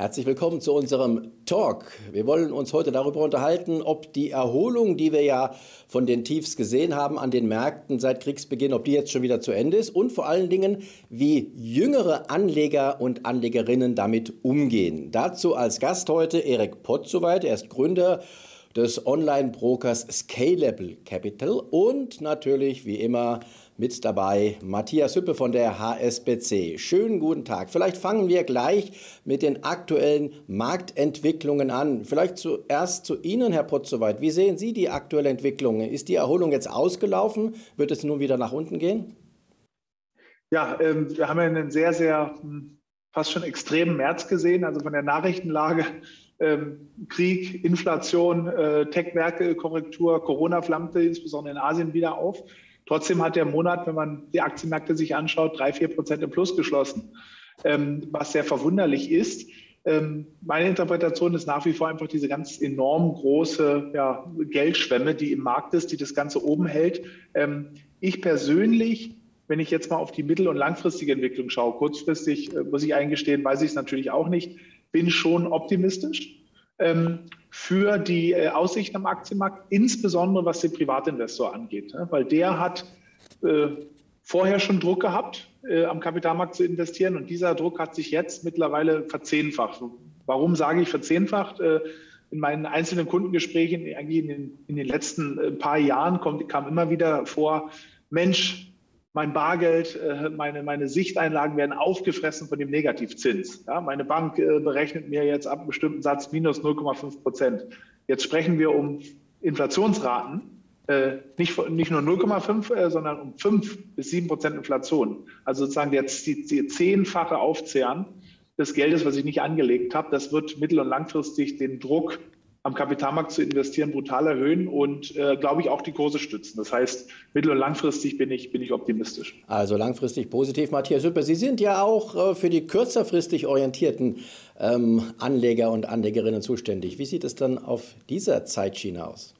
Herzlich willkommen zu unserem Talk. Wir wollen uns heute darüber unterhalten, ob die Erholung, die wir ja von den Tiefs gesehen haben an den Märkten seit Kriegsbeginn, ob die jetzt schon wieder zu Ende ist und vor allen Dingen, wie jüngere Anleger und Anlegerinnen damit umgehen. Dazu als Gast heute Erik Potzowait, er ist Gründer des Online-Brokers Scalable Capital und natürlich wie immer mit dabei Matthias Hüppe von der HSBC. Schönen guten Tag. Vielleicht fangen wir gleich mit den aktuellen Marktentwicklungen an. Vielleicht zuerst zu Ihnen, Herr Potzowait. Wie sehen Sie die aktuelle Entwicklung? Ist die Erholung jetzt ausgelaufen? Wird es nun wieder nach unten gehen? Ja, ähm, wir haben ja einen sehr, sehr hm, fast schon extremen März gesehen, also von der Nachrichtenlage. Ähm, Krieg, Inflation, äh, Tech-Werke, Korrektur, Corona flammte insbesondere in Asien wieder auf. Trotzdem hat der Monat, wenn man die Aktienmärkte sich anschaut, drei, vier Prozent im Plus geschlossen, ähm, was sehr verwunderlich ist. Ähm, meine Interpretation ist nach wie vor einfach diese ganz enorm große ja, Geldschwemme, die im Markt ist, die das Ganze oben hält. Ähm, ich persönlich, wenn ich jetzt mal auf die mittel- und langfristige Entwicklung schaue, kurzfristig äh, muss ich eingestehen, weiß ich es natürlich auch nicht, bin schon optimistisch für die äh, Aussichten am Aktienmarkt, insbesondere was den Privatinvestor angeht, ne? weil der hat äh, vorher schon Druck gehabt, äh, am Kapitalmarkt zu investieren und dieser Druck hat sich jetzt mittlerweile verzehnfacht. Warum sage ich verzehnfacht? In meinen einzelnen Kundengesprächen, eigentlich in den, in den letzten paar Jahren, kommt, kam immer wieder vor, Mensch, mein Bargeld, äh, meine, meine Sichteinlagen werden aufgefressen von dem Negativzins. Ja, meine Bank äh, berechnet mir jetzt ab einem bestimmten Satz minus 0,5 Prozent. Jetzt sprechen wir um Inflationsraten, äh, nicht, nicht nur 0,5, sondern um 5 bis 7 Prozent Inflation. Also sozusagen jetzt die, die zehnfache Aufzehren des Geldes, was ich nicht angelegt habe. Das wird mittel- und langfristig den Druck am Kapitalmarkt zu investieren, brutal erhöhen und, äh, glaube ich, auch die Kurse stützen. Das heißt, mittel- und langfristig bin ich, bin ich optimistisch. Also langfristig positiv. Matthias Hüppe, Sie sind ja auch äh, für die kürzerfristig orientierten ähm, Anleger und Anlegerinnen zuständig. Wie sieht es dann auf dieser Zeitschiene aus?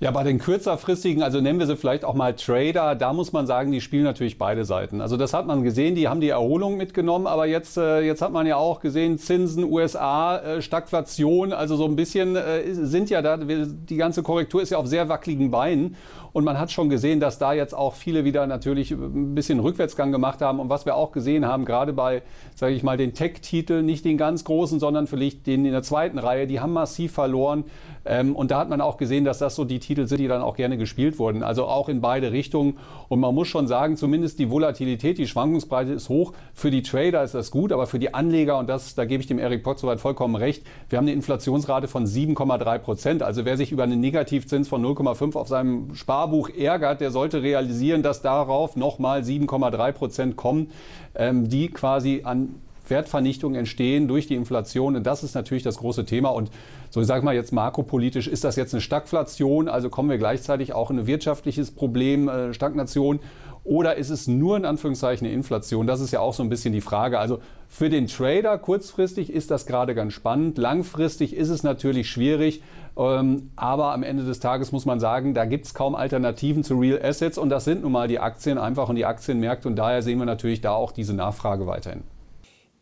Ja, bei den kürzerfristigen, also nennen wir sie vielleicht auch mal Trader, da muss man sagen, die spielen natürlich beide Seiten. Also das hat man gesehen, die haben die Erholung mitgenommen, aber jetzt, äh, jetzt hat man ja auch gesehen, Zinsen, USA, äh, Stagflation, also so ein bisschen äh, sind ja da, die ganze Korrektur ist ja auf sehr wackeligen Beinen. Und man hat schon gesehen, dass da jetzt auch viele wieder natürlich ein bisschen Rückwärtsgang gemacht haben. Und was wir auch gesehen haben, gerade bei, sage ich mal, den Tech-Titeln, nicht den ganz großen, sondern vielleicht den in der zweiten Reihe, die haben massiv verloren. Ähm, und da hat man auch gesehen, dass das so die Titel sind, die dann auch gerne gespielt wurden. Also auch in beide Richtungen. Und man muss schon sagen, zumindest die Volatilität, die Schwankungsbreite ist hoch. Für die Trader ist das gut, aber für die Anleger, und das, da gebe ich dem Erik Potts soweit vollkommen recht, wir haben eine Inflationsrate von 7,3 Prozent. Also wer sich über einen Negativzins von 0,5 auf seinem Spar Sparbuch ärgert, der sollte realisieren, dass darauf nochmal 7,3 Prozent kommen, ähm, die quasi an Wertvernichtung entstehen durch die Inflation. Und das ist natürlich das große Thema. Und so, ich sage mal jetzt makropolitisch, ist das jetzt eine Stagflation? Also kommen wir gleichzeitig auch in ein wirtschaftliches Problem, äh, Stagnation? Oder ist es nur in Anführungszeichen eine Inflation? Das ist ja auch so ein bisschen die Frage. Also für den Trader kurzfristig ist das gerade ganz spannend. Langfristig ist es natürlich schwierig. Ähm, aber am Ende des Tages muss man sagen, da gibt es kaum Alternativen zu Real Assets. Und das sind nun mal die Aktien einfach und die Aktienmärkte. Und daher sehen wir natürlich da auch diese Nachfrage weiterhin.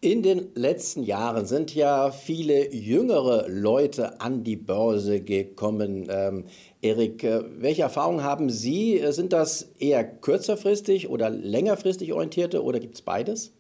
In den letzten Jahren sind ja viele jüngere Leute an die Börse gekommen. Ähm, Erik, äh, welche Erfahrungen haben Sie? Sind das eher kürzerfristig oder längerfristig orientierte oder gibt es beides?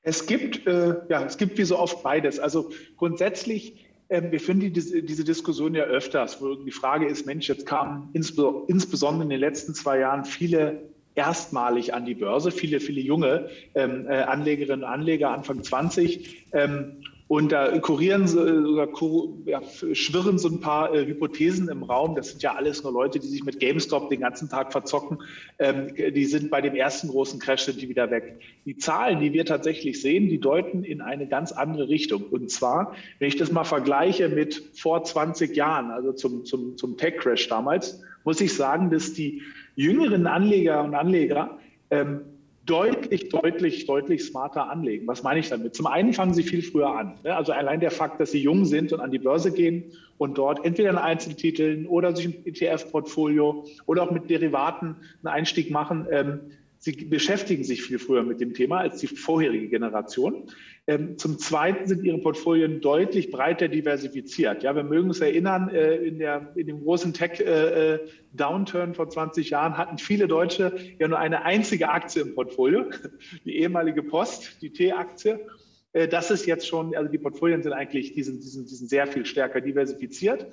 Es gibt, äh, ja, es gibt wie so oft beides. Also grundsätzlich, äh, wir finden diese, diese Diskussion ja öfters, wo die Frage ist, Mensch, jetzt kamen insbesondere in den letzten zwei Jahren viele erstmalig an die Börse, viele, viele junge ähm, äh, Anlegerinnen und Anleger, Anfang 20. Ähm, und da kurieren oder kur, ja, schwirren so ein paar äh, Hypothesen im Raum. Das sind ja alles nur Leute, die sich mit GameStop den ganzen Tag verzocken. Ähm, die sind bei dem ersten großen Crash sind die wieder weg. Die Zahlen, die wir tatsächlich sehen, die deuten in eine ganz andere Richtung. Und zwar, wenn ich das mal vergleiche mit vor 20 Jahren, also zum, zum, zum Tech-Crash damals, muss ich sagen, dass die jüngeren Anleger und Anleger ähm, deutlich, deutlich, deutlich smarter anlegen. Was meine ich damit? Zum einen fangen sie viel früher an. Ne? Also allein der Fakt, dass sie jung sind und an die Börse gehen und dort entweder in Einzeltiteln oder sich ein ETF-Portfolio oder auch mit Derivaten einen Einstieg machen, ähm, Sie beschäftigen sich viel früher mit dem Thema als die vorherige Generation. Ähm, zum Zweiten sind ihre Portfolien deutlich breiter diversifiziert. Ja, wir mögen uns erinnern, äh, in, der, in dem großen Tech-Downturn äh, vor 20 Jahren hatten viele Deutsche ja nur eine einzige Aktie im Portfolio, die ehemalige Post, die T-Aktie. Äh, das ist jetzt schon, also die Portfolien sind eigentlich, die sind, die sind, die sind sehr viel stärker diversifiziert.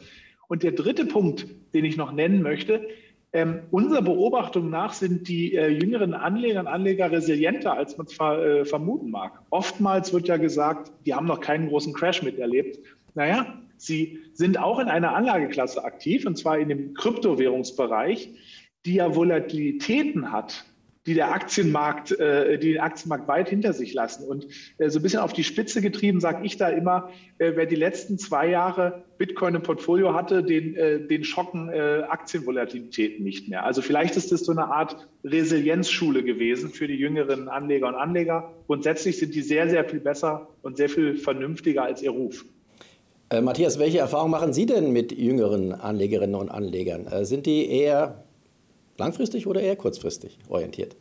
Und der dritte Punkt, den ich noch nennen möchte, ähm, unserer Beobachtung nach sind die äh, jüngeren Anleger und Anleger resilienter, als man es äh, vermuten mag. Oftmals wird ja gesagt, die haben noch keinen großen Crash miterlebt. Naja, sie sind auch in einer Anlageklasse aktiv, und zwar in dem Kryptowährungsbereich, die ja Volatilitäten hat, die der Aktienmarkt, äh, die den Aktienmarkt weit hinter sich lassen. Und äh, so ein bisschen auf die Spitze getrieben, sage ich da immer, äh, wer die letzten zwei Jahre Bitcoin im Portfolio hatte, den, äh, den schocken äh, Aktienvolatilitäten nicht mehr. Also vielleicht ist das so eine Art Resilienzschule gewesen für die jüngeren Anleger und Anleger. Grundsätzlich sind die sehr, sehr viel besser und sehr viel vernünftiger als ihr Ruf. Äh, Matthias, welche Erfahrungen machen Sie denn mit jüngeren Anlegerinnen und Anlegern? Sind die eher Langfristig oder eher kurzfristig orientiert?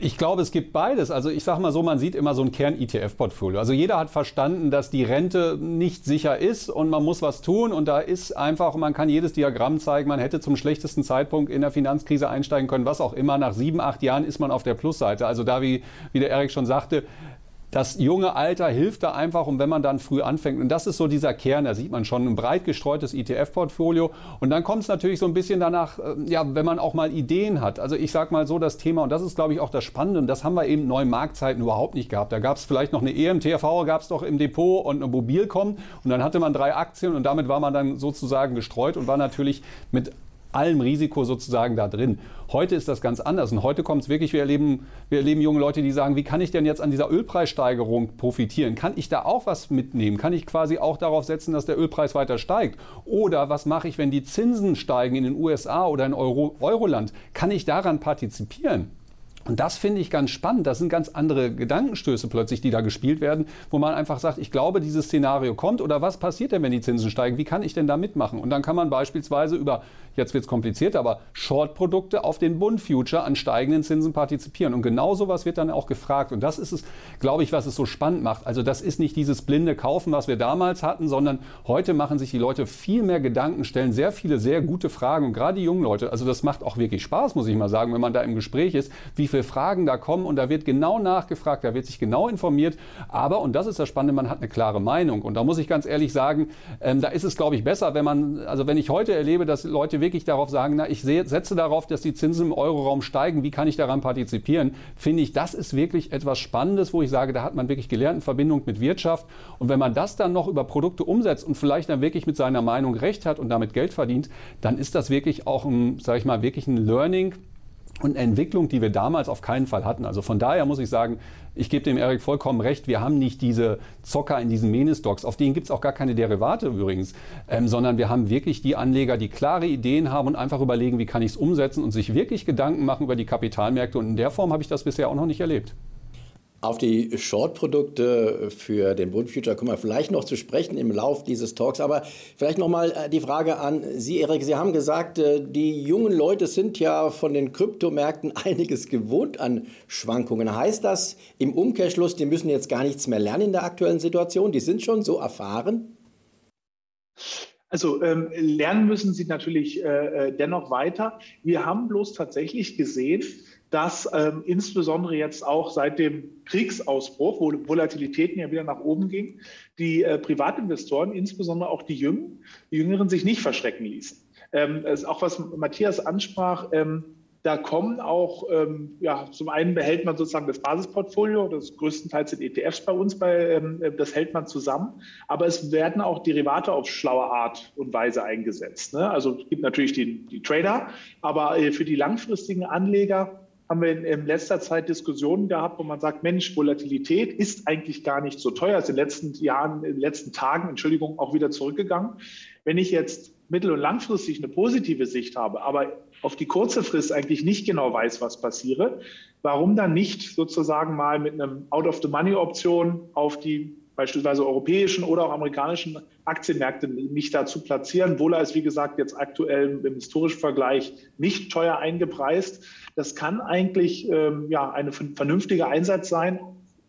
Ich glaube, es gibt beides. Also ich sage mal so, man sieht immer so ein Kern-ETF-Portfolio. Also jeder hat verstanden, dass die Rente nicht sicher ist und man muss was tun. Und da ist einfach, man kann jedes Diagramm zeigen, man hätte zum schlechtesten Zeitpunkt in der Finanzkrise einsteigen können, was auch immer. Nach sieben, acht Jahren ist man auf der Plusseite. Also da, wie, wie der Erik schon sagte, das junge Alter hilft da einfach und wenn man dann früh anfängt, und das ist so dieser Kern, da sieht man schon ein breit gestreutes ETF-Portfolio und dann kommt es natürlich so ein bisschen danach, äh, ja, wenn man auch mal Ideen hat. Also ich sage mal so, das Thema, und das ist glaube ich auch das Spannende, und das haben wir eben in neuen Marktzeiten überhaupt nicht gehabt. Da gab es vielleicht noch eine EMTV, gab es doch im Depot und eine Mobilcom und dann hatte man drei Aktien und damit war man dann sozusagen gestreut und war natürlich mit allem Risiko sozusagen da drin. Heute ist das ganz anders und heute kommt es wirklich, wir erleben, wir erleben junge Leute, die sagen, wie kann ich denn jetzt an dieser Ölpreissteigerung profitieren? Kann ich da auch was mitnehmen? Kann ich quasi auch darauf setzen, dass der Ölpreis weiter steigt? Oder was mache ich, wenn die Zinsen steigen in den USA oder in Euro, Euroland? Kann ich daran partizipieren? Und das finde ich ganz spannend. Das sind ganz andere Gedankenstöße plötzlich, die da gespielt werden, wo man einfach sagt, ich glaube, dieses Szenario kommt oder was passiert denn, wenn die Zinsen steigen? Wie kann ich denn da mitmachen? Und dann kann man beispielsweise über, jetzt wird es kompliziert, aber Short-Produkte auf den Bund-Future an steigenden Zinsen partizipieren. Und genau sowas wird dann auch gefragt. Und das ist es, glaube ich, was es so spannend macht. Also das ist nicht dieses blinde Kaufen, was wir damals hatten, sondern heute machen sich die Leute viel mehr Gedanken, stellen sehr viele, sehr gute Fragen. Und gerade die jungen Leute, also das macht auch wirklich Spaß, muss ich mal sagen, wenn man da im Gespräch ist, wie viele Fragen da kommen und da wird genau nachgefragt, da wird sich genau informiert. Aber, und das ist das Spannende, man hat eine klare Meinung. Und da muss ich ganz ehrlich sagen, ähm, da ist es, glaube ich, besser, wenn man, also wenn ich heute erlebe, dass Leute wirklich darauf sagen, na, ich setze darauf, dass die Zinsen im Euroraum steigen, wie kann ich daran partizipieren, finde ich, das ist wirklich etwas Spannendes, wo ich sage, da hat man wirklich gelernt in Verbindung mit Wirtschaft. Und wenn man das dann noch über Produkte umsetzt und vielleicht dann wirklich mit seiner Meinung recht hat und damit Geld verdient, dann ist das wirklich auch ein, sage ich mal, wirklich ein Learning, und Entwicklung, die wir damals auf keinen Fall hatten. Also von daher muss ich sagen, ich gebe dem Erik vollkommen recht, wir haben nicht diese Zocker in diesen Mini-Stocks, auf denen gibt es auch gar keine Derivate übrigens, ähm, sondern wir haben wirklich die Anleger, die klare Ideen haben und einfach überlegen, wie kann ich es umsetzen und sich wirklich Gedanken machen über die Kapitalmärkte. Und in der Form habe ich das bisher auch noch nicht erlebt. Auf die Short-Produkte für den Bund Future kommen wir vielleicht noch zu sprechen im Lauf dieses Talks. Aber vielleicht noch mal äh, die Frage an Sie, Erik. Sie haben gesagt, äh, die jungen Leute sind ja von den Kryptomärkten einiges gewohnt an Schwankungen. Heißt das im Umkehrschluss, die müssen jetzt gar nichts mehr lernen in der aktuellen Situation? Die sind schon so erfahren? Also ähm, lernen müssen sie natürlich äh, äh dennoch weiter. Wir haben bloß tatsächlich gesehen, dass ähm, insbesondere jetzt auch seit dem Kriegsausbruch, wo Volatilitäten ja wieder nach oben gingen, die äh, Privatinvestoren, insbesondere auch die Jüngeren, die Jüngeren sich nicht verschrecken ließen. Ähm, das ist auch was Matthias ansprach. Ähm, da kommen auch, ähm, ja, zum einen behält man sozusagen das Basisportfolio, das größtenteils sind ETFs bei uns, bei, ähm, das hält man zusammen, aber es werden auch Derivate auf schlaue Art und Weise eingesetzt. Ne? Also es gibt natürlich die, die Trader, aber äh, für die langfristigen Anleger haben wir in, in, letzter Zeit Diskussionen gehabt, wo man sagt, Mensch, Volatilität ist eigentlich gar nicht so teuer, ist in den letzten Jahren, in den letzten Tagen, Entschuldigung, auch wieder zurückgegangen. Wenn ich jetzt mittel- und langfristig eine positive Sicht habe, aber auf die kurze Frist eigentlich nicht genau weiß, was passiere, warum dann nicht sozusagen mal mit einem Out-of-the-Money-Option auf die beispielsweise europäischen oder auch amerikanischen Aktienmärkte nicht dazu platzieren. Wohler ist, wie gesagt, jetzt aktuell im historischen Vergleich nicht teuer eingepreist. Das kann eigentlich ähm, ja, ein vernünftiger Einsatz sein,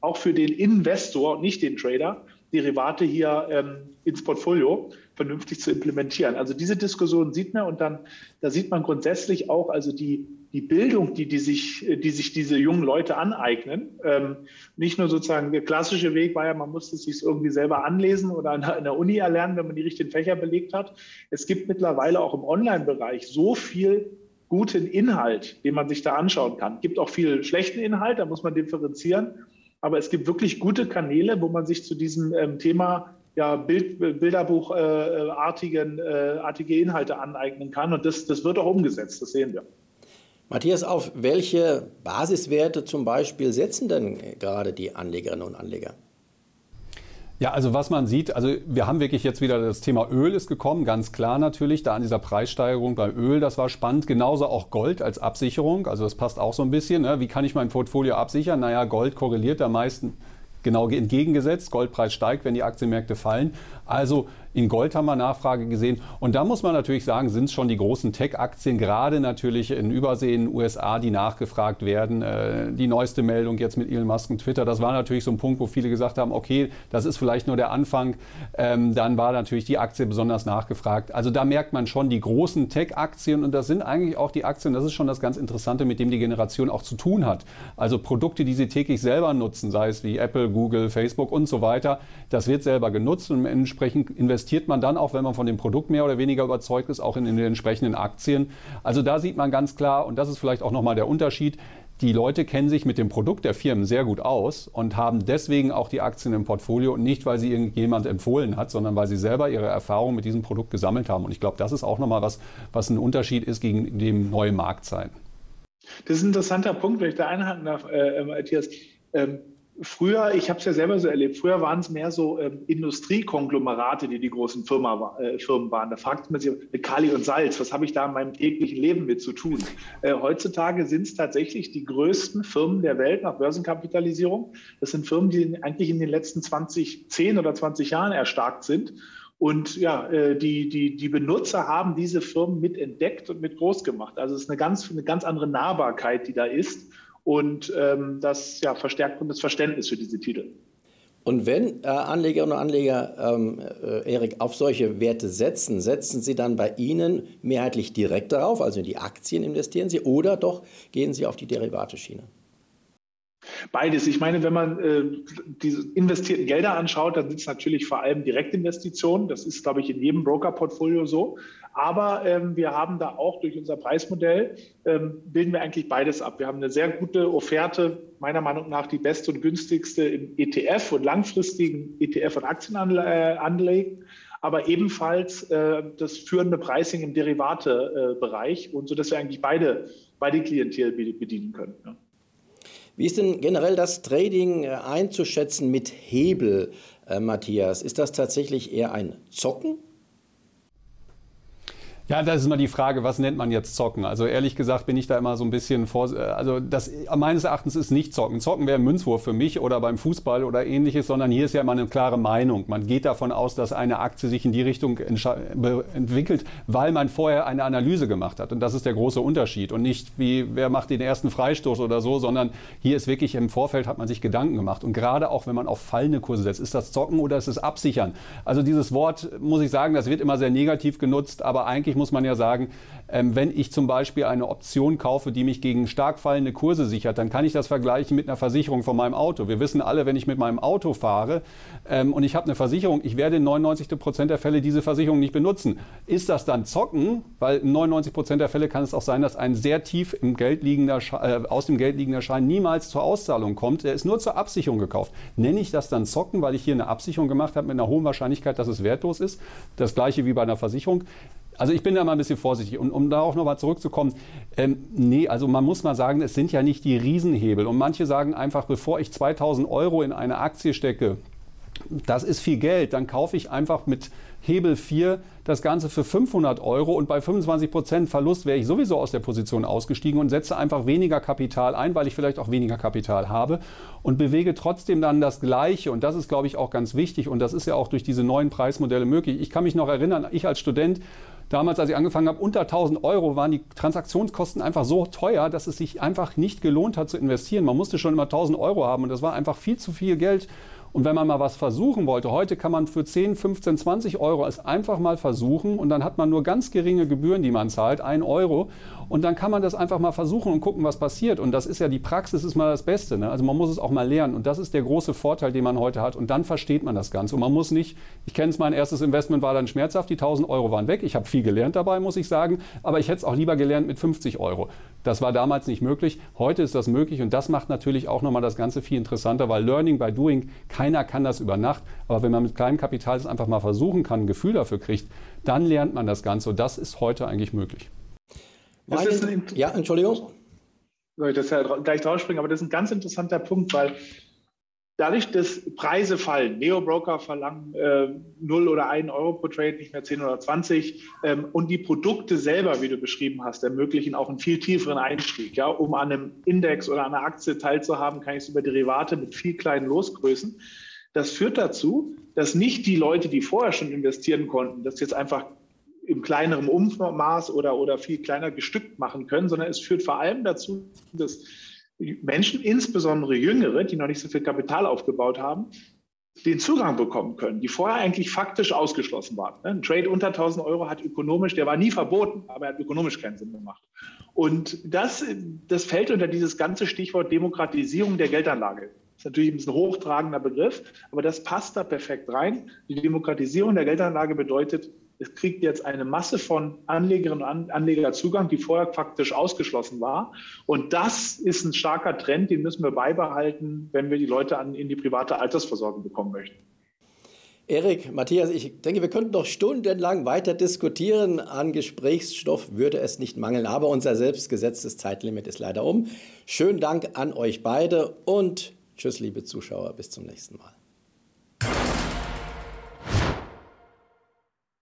auch für den Investor, nicht den Trader, Derivate hier ähm, ins Portfolio vernünftig zu implementieren. Also diese Diskussion sieht man und dann da sieht man grundsätzlich auch also die die Bildung, die, die, sich, die sich diese jungen Leute aneignen. Ähm, nicht nur sozusagen der klassische Weg war ja, man musste es sich irgendwie selber anlesen oder an der, an der Uni erlernen, wenn man die richtigen Fächer belegt hat. Es gibt mittlerweile auch im Online-Bereich so viel guten Inhalt, den man sich da anschauen kann. Es gibt auch viel schlechten Inhalt, da muss man differenzieren. Aber es gibt wirklich gute Kanäle, wo man sich zu diesem ähm, Thema ja, Bild, Bilderbuchartigen äh, artige Inhalte aneignen kann. Und das, das wird auch umgesetzt, das sehen wir. Matthias, auf welche Basiswerte zum Beispiel setzen denn gerade die Anlegerinnen und Anleger? Ja, also was man sieht, also wir haben wirklich jetzt wieder das Thema Öl ist gekommen, ganz klar natürlich, da an dieser Preissteigerung beim Öl, das war spannend. Genauso auch Gold als Absicherung, also das passt auch so ein bisschen. Ne? Wie kann ich mein Portfolio absichern? Naja, Gold korreliert am meisten genau entgegengesetzt. Goldpreis steigt, wenn die Aktienmärkte fallen. Also in Gold haben wir Nachfrage gesehen. Und da muss man natürlich sagen, sind es schon die großen Tech-Aktien, gerade natürlich in Übersee, in den USA, die nachgefragt werden. Äh, die neueste Meldung jetzt mit Elon Musk und Twitter, das war natürlich so ein Punkt, wo viele gesagt haben, okay, das ist vielleicht nur der Anfang. Ähm, dann war natürlich die Aktie besonders nachgefragt. Also da merkt man schon die großen Tech-Aktien und das sind eigentlich auch die Aktien, das ist schon das ganz Interessante, mit dem die Generation auch zu tun hat. Also Produkte, die sie täglich selber nutzen, sei es wie Apple, Google, Facebook und so weiter, das wird selber genutzt und entsprechend investiert investiert man dann auch, wenn man von dem Produkt mehr oder weniger überzeugt ist, auch in, in den entsprechenden Aktien. Also da sieht man ganz klar, und das ist vielleicht auch nochmal der Unterschied, die Leute kennen sich mit dem Produkt der Firmen sehr gut aus und haben deswegen auch die Aktien im Portfolio, nicht weil sie irgendjemand empfohlen hat, sondern weil sie selber ihre Erfahrung mit diesem Produkt gesammelt haben. Und ich glaube, das ist auch nochmal was, was ein Unterschied ist gegen dem neue Marktzeiten. Das ist ein interessanter Punkt, wenn ich da einhaken darf, äh, Matthias. Ähm, Früher, ich habe es ja selber so erlebt, früher waren es mehr so ähm, Industriekonglomerate, die die großen Firma, äh, Firmen waren. Da fragt man sich mit Kali und Salz, was habe ich da in meinem täglichen Leben mit zu tun? Äh, heutzutage sind es tatsächlich die größten Firmen der Welt nach Börsenkapitalisierung. Das sind Firmen, die eigentlich in den letzten 20, 10 oder 20 Jahren erstarkt sind. Und ja, äh, die, die, die Benutzer haben diese Firmen mit entdeckt und mit groß gemacht. Also es ist eine ganz, eine ganz andere Nahbarkeit, die da ist. Und ähm, das ja, verstärkt das Verständnis für diese Titel. Und wenn äh, Anlegerinnen und Anleger, ähm, äh, Erik, auf solche Werte setzen, setzen sie dann bei Ihnen mehrheitlich direkt darauf, also in die Aktien investieren Sie, oder doch gehen Sie auf die Derivate-Schiene? Beides. Ich meine, wenn man äh, diese investierten Gelder anschaut, dann sind es natürlich vor allem Direktinvestitionen. Das ist, glaube ich, in jedem Broker-Portfolio so. Aber ähm, wir haben da auch durch unser Preismodell, ähm, bilden wir eigentlich beides ab. Wir haben eine sehr gute Offerte, meiner Meinung nach die beste und günstigste im ETF und langfristigen ETF- und Aktienanlegen, aber ebenfalls äh, das führende Pricing im Derivate-Bereich und so, dass wir eigentlich beide, beide Klientel bedienen können. Ja. Wie ist denn generell das Trading äh, einzuschätzen mit Hebel, äh, Matthias? Ist das tatsächlich eher ein Zocken ja, das ist immer die Frage, was nennt man jetzt Zocken? Also ehrlich gesagt bin ich da immer so ein bisschen vor, also das meines Erachtens ist nicht Zocken. Zocken wäre ein Münzwurf für mich oder beim Fußball oder ähnliches, sondern hier ist ja immer eine klare Meinung. Man geht davon aus, dass eine Aktie sich in die Richtung entwickelt, weil man vorher eine Analyse gemacht hat. Und das ist der große Unterschied. Und nicht wie, wer macht den ersten Freistoß oder so, sondern hier ist wirklich im Vorfeld hat man sich Gedanken gemacht. Und gerade auch, wenn man auf fallende Kurse setzt, ist das Zocken oder ist es Absichern? Also dieses Wort, muss ich sagen, das wird immer sehr negativ genutzt, aber eigentlich muss man ja sagen, ähm, wenn ich zum Beispiel eine Option kaufe, die mich gegen stark fallende Kurse sichert, dann kann ich das vergleichen mit einer Versicherung von meinem Auto. Wir wissen alle, wenn ich mit meinem Auto fahre ähm, und ich habe eine Versicherung, ich werde in 99 Prozent der Fälle diese Versicherung nicht benutzen. Ist das dann Zocken? Weil in 99 Prozent der Fälle kann es auch sein, dass ein sehr tief im Geld liegender, äh, aus dem Geld liegender Schein niemals zur Auszahlung kommt. Der ist nur zur Absicherung gekauft. Nenne ich das dann Zocken, weil ich hier eine Absicherung gemacht habe mit einer hohen Wahrscheinlichkeit, dass es wertlos ist? Das gleiche wie bei einer Versicherung. Also ich bin da mal ein bisschen vorsichtig. Und um darauf nochmal zurückzukommen, ähm, nee, also man muss mal sagen, es sind ja nicht die Riesenhebel. Und manche sagen einfach, bevor ich 2000 Euro in eine Aktie stecke, das ist viel Geld. Dann kaufe ich einfach mit Hebel 4 das Ganze für 500 Euro und bei 25 Prozent Verlust wäre ich sowieso aus der Position ausgestiegen und setze einfach weniger Kapital ein, weil ich vielleicht auch weniger Kapital habe und bewege trotzdem dann das Gleiche. Und das ist, glaube ich, auch ganz wichtig und das ist ja auch durch diese neuen Preismodelle möglich. Ich kann mich noch erinnern, ich als Student, Damals, als ich angefangen habe, unter 1000 Euro waren die Transaktionskosten einfach so teuer, dass es sich einfach nicht gelohnt hat zu investieren. Man musste schon immer 1000 Euro haben und das war einfach viel zu viel Geld und wenn man mal was versuchen wollte, heute kann man für 10, 15, 20 Euro es einfach mal versuchen und dann hat man nur ganz geringe Gebühren, die man zahlt, 1 Euro. Und dann kann man das einfach mal versuchen und gucken, was passiert. Und das ist ja die Praxis, ist mal das Beste. Ne? Also man muss es auch mal lernen. Und das ist der große Vorteil, den man heute hat. Und dann versteht man das Ganze. Und man muss nicht, ich kenne es, mein erstes Investment war dann schmerzhaft, die 1000 Euro waren weg. Ich habe viel gelernt dabei, muss ich sagen. Aber ich hätte es auch lieber gelernt mit 50 Euro. Das war damals nicht möglich. Heute ist das möglich. Und das macht natürlich auch nochmal das Ganze viel interessanter, weil Learning by Doing, keiner kann das über Nacht. Aber wenn man mit kleinem Kapital es einfach mal versuchen kann, ein Gefühl dafür kriegt, dann lernt man das Ganze. Und das ist heute eigentlich möglich. Ein, ja, Entschuldigung. Soll ich das ja gleich draufspringen, aber das ist ein ganz interessanter Punkt, weil dadurch, dass Preise fallen, Neo-Broker verlangen äh, 0 oder 1 Euro pro Trade, nicht mehr 10 oder 20, ähm, und die Produkte selber, wie du beschrieben hast, ermöglichen auch einen viel tieferen Einstieg. Ja? Um an einem Index oder einer Aktie teilzuhaben, kann ich es über Derivate mit viel kleinen Losgrößen. Das führt dazu, dass nicht die Leute, die vorher schon investieren konnten, das jetzt einfach im kleineren Ummaß oder, oder viel kleiner gestückt machen können, sondern es führt vor allem dazu, dass Menschen, insbesondere Jüngere, die noch nicht so viel Kapital aufgebaut haben, den Zugang bekommen können, die vorher eigentlich faktisch ausgeschlossen waren. Ein Trade unter 1000 Euro hat ökonomisch, der war nie verboten, aber er hat ökonomisch keinen Sinn gemacht. Und das, das fällt unter dieses ganze Stichwort Demokratisierung der Geldanlage. Das ist natürlich ein bisschen hochtragender Begriff, aber das passt da perfekt rein. Die Demokratisierung der Geldanlage bedeutet, es kriegt jetzt eine Masse von Anlegerinnen und Anlegern Zugang, die vorher faktisch ausgeschlossen war. Und das ist ein starker Trend, den müssen wir beibehalten, wenn wir die Leute an, in die private Altersversorgung bekommen möchten. Erik, Matthias, ich denke, wir könnten noch stundenlang weiter diskutieren. An Gesprächsstoff würde es nicht mangeln, aber unser selbstgesetztes Zeitlimit ist leider um. Schönen Dank an euch beide und Tschüss, liebe Zuschauer, bis zum nächsten Mal.